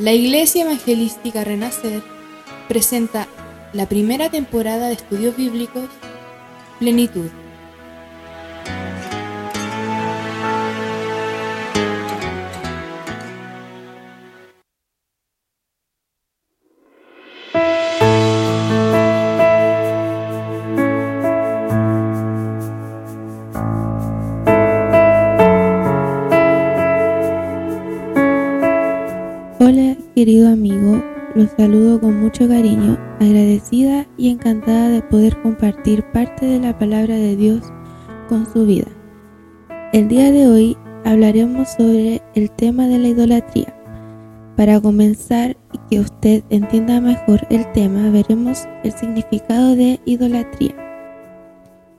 La Iglesia Evangelística Renacer presenta la primera temporada de estudios bíblicos Plenitud. Querido amigo, los saludo con mucho cariño, agradecida y encantada de poder compartir parte de la palabra de Dios con su vida. El día de hoy hablaremos sobre el tema de la idolatría. Para comenzar y que usted entienda mejor el tema, veremos el significado de idolatría.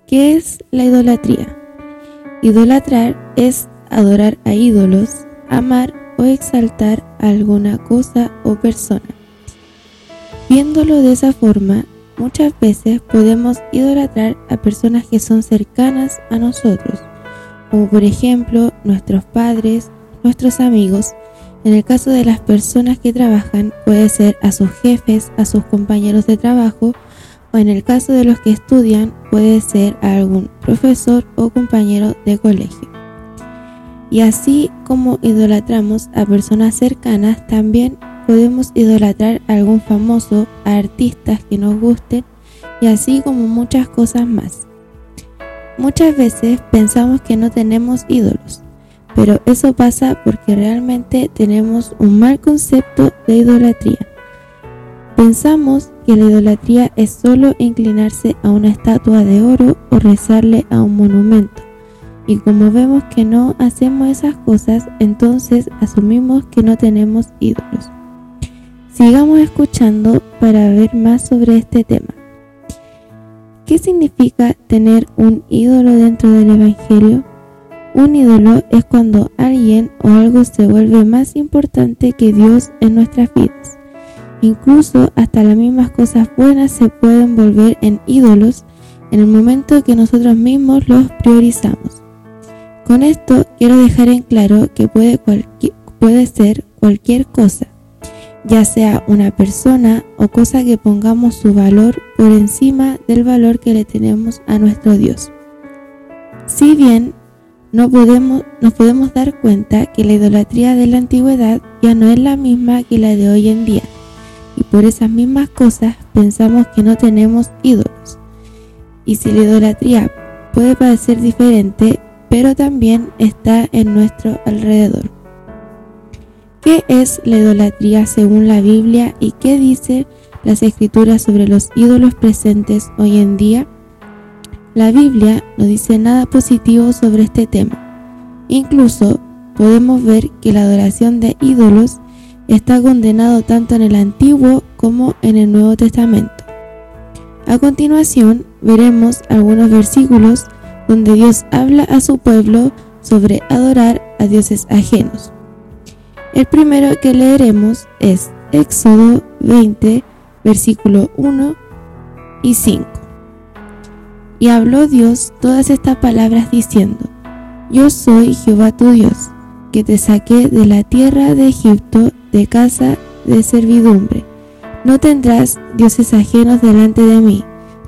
¿Qué es la idolatría? Idolatrar es adorar a ídolos, amar o exaltar alguna cosa o persona. Viéndolo de esa forma, muchas veces podemos idolatrar a personas que son cercanas a nosotros, como por ejemplo nuestros padres, nuestros amigos. En el caso de las personas que trabajan, puede ser a sus jefes, a sus compañeros de trabajo, o en el caso de los que estudian, puede ser a algún profesor o compañero de colegio. Y así como idolatramos a personas cercanas, también podemos idolatrar a algún famoso, a artistas que nos gusten y así como muchas cosas más. Muchas veces pensamos que no tenemos ídolos, pero eso pasa porque realmente tenemos un mal concepto de idolatría. Pensamos que la idolatría es solo inclinarse a una estatua de oro o rezarle a un monumento y como vemos que no hacemos esas cosas, entonces asumimos que no tenemos ídolos. Sigamos escuchando para ver más sobre este tema. ¿Qué significa tener un ídolo dentro del Evangelio? Un ídolo es cuando alguien o algo se vuelve más importante que Dios en nuestras vidas. Incluso hasta las mismas cosas buenas se pueden volver en ídolos en el momento que nosotros mismos los priorizamos. Con esto quiero dejar en claro que puede, ser cualquier cosa, ya sea una persona o cosa que pongamos su valor por encima del valor que le tenemos a nuestro Dios. Si bien no podemos, nos podemos dar cuenta que la idolatría de la antigüedad ya no es la misma que la de hoy en día, y por esas mismas cosas pensamos que no tenemos ídolos. Y si la idolatría puede parecer diferente, pero también está en nuestro alrededor. ¿Qué es la idolatría según la Biblia y qué dice las escrituras sobre los ídolos presentes hoy en día? La Biblia no dice nada positivo sobre este tema. Incluso podemos ver que la adoración de ídolos está condenado tanto en el Antiguo como en el Nuevo Testamento. A continuación veremos algunos versículos donde Dios habla a su pueblo sobre adorar a dioses ajenos. El primero que leeremos es Éxodo 20, versículo 1 y 5. Y habló Dios todas estas palabras diciendo, Yo soy Jehová tu Dios, que te saqué de la tierra de Egipto de casa de servidumbre. No tendrás dioses ajenos delante de mí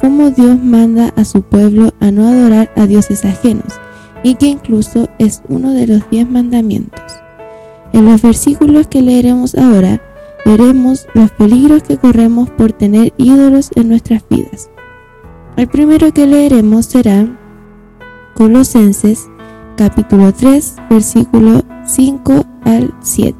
cómo Dios manda a su pueblo a no adorar a dioses ajenos y que incluso es uno de los diez mandamientos. En los versículos que leeremos ahora, veremos los peligros que corremos por tener ídolos en nuestras vidas. El primero que leeremos será Colosenses capítulo 3 versículo 5 al 7.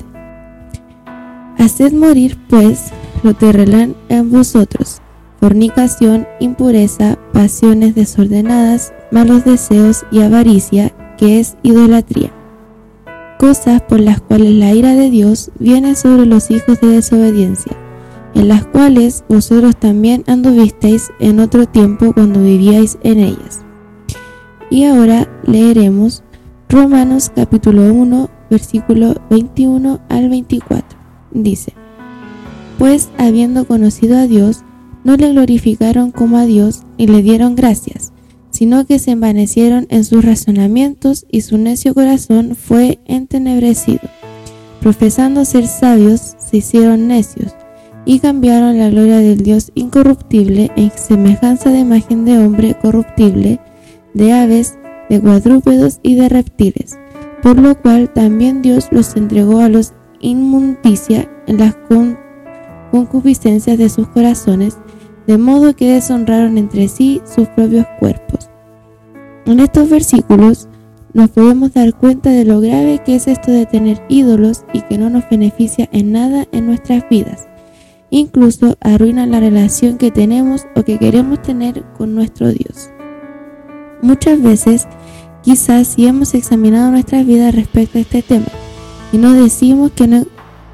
Haced morir pues lo terrelán en vosotros fornicación, impureza, pasiones desordenadas, malos deseos y avaricia, que es idolatría. Cosas por las cuales la ira de Dios viene sobre los hijos de desobediencia, en las cuales vosotros también anduvisteis en otro tiempo cuando vivíais en ellas. Y ahora leeremos Romanos capítulo 1, versículo 21 al 24. Dice, Pues habiendo conocido a Dios, no le glorificaron como a Dios y le dieron gracias, sino que se envanecieron en sus razonamientos y su necio corazón fue entenebrecido. Profesando ser sabios, se hicieron necios y cambiaron la gloria del Dios incorruptible en semejanza de imagen de hombre corruptible, de aves, de cuadrúpedos y de reptiles, por lo cual también Dios los entregó a los inmundicia en las concupiscencias de sus corazones, de modo que deshonraron entre sí sus propios cuerpos. En estos versículos nos podemos dar cuenta de lo grave que es esto de tener ídolos y que no nos beneficia en nada en nuestras vidas incluso arruinan la relación que tenemos o que queremos tener con nuestro Dios. Muchas veces, quizás si hemos examinado nuestras vidas respecto a este tema y no decimos que no,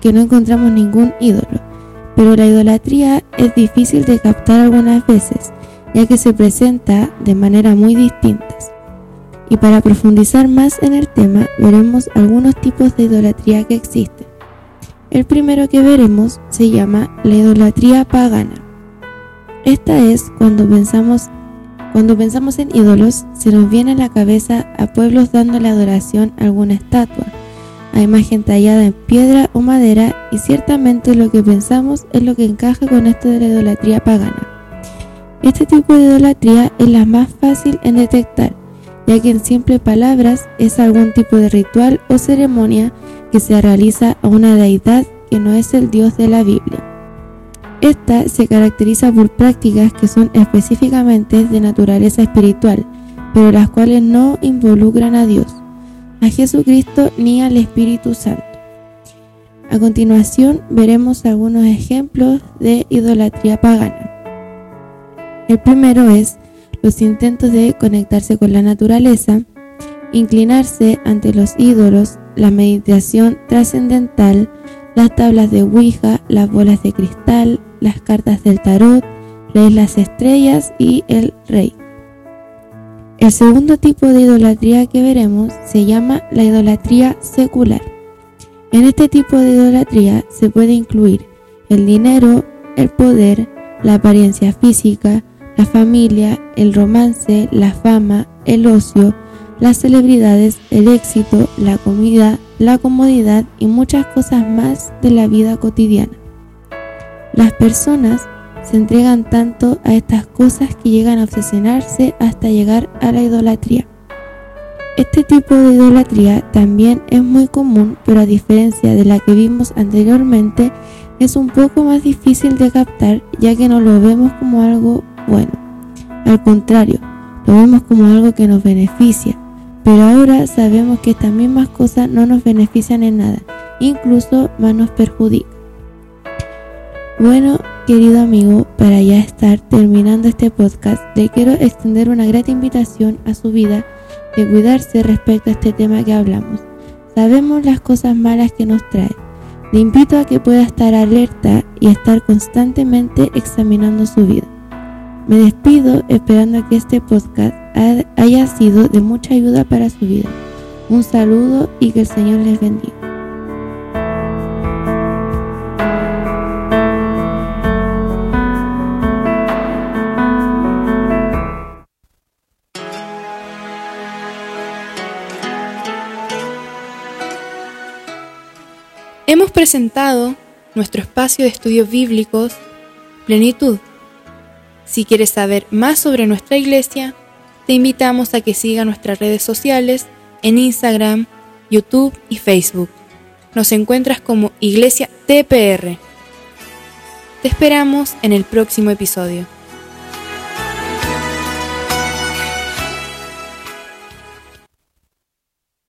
que no encontramos ningún ídolo, pero la idolatría es difícil de captar algunas veces, ya que se presenta de manera muy distintas. Y para profundizar más en el tema, veremos algunos tipos de idolatría que existen. El primero que veremos se llama la idolatría pagana. Esta es cuando pensamos, cuando pensamos en ídolos, se nos viene a la cabeza a pueblos dándole adoración a alguna estatua, a imagen tallada en piedra o madera, y ciertamente lo que pensamos es lo que encaja con esto de la idolatría pagana. Este tipo de idolatría es la más fácil en detectar, ya que en simples palabras es algún tipo de ritual o ceremonia que se realiza a una deidad que no es el Dios de la Biblia. Esta se caracteriza por prácticas que son específicamente de naturaleza espiritual, pero las cuales no involucran a Dios, a Jesucristo ni al Espíritu Santo. A continuación veremos algunos ejemplos de idolatría pagana. El primero es los intentos de conectarse con la naturaleza, inclinarse ante los ídolos, la meditación trascendental, las tablas de Ouija, las bolas de cristal, las cartas del tarot, las estrellas y el rey. El segundo tipo de idolatría que veremos se llama la idolatría secular. En este tipo de idolatría se puede incluir el dinero, el poder, la apariencia física, la familia, el romance, la fama, el ocio, las celebridades, el éxito, la comida, la comodidad y muchas cosas más de la vida cotidiana. Las personas se entregan tanto a estas cosas que llegan a obsesionarse hasta llegar a la idolatría. Este tipo de idolatría también es muy común, pero a diferencia de la que vimos anteriormente, es un poco más difícil de captar ya que no lo vemos como algo bueno. Al contrario, lo vemos como algo que nos beneficia, pero ahora sabemos que estas mismas cosas no nos benefician en nada, incluso más nos perjudican. Bueno, querido amigo, para ya estar terminando este podcast, le quiero extender una grata invitación a su vida de cuidarse respecto a este tema que hablamos. Sabemos las cosas malas que nos trae. Le invito a que pueda estar alerta y estar constantemente examinando su vida. Me despido esperando que este podcast haya sido de mucha ayuda para su vida. Un saludo y que el Señor les bendiga. Hemos presentado nuestro espacio de estudios bíblicos Plenitud. Si quieres saber más sobre nuestra iglesia, te invitamos a que siga nuestras redes sociales en Instagram, YouTube y Facebook. Nos encuentras como Iglesia TPR. Te esperamos en el próximo episodio.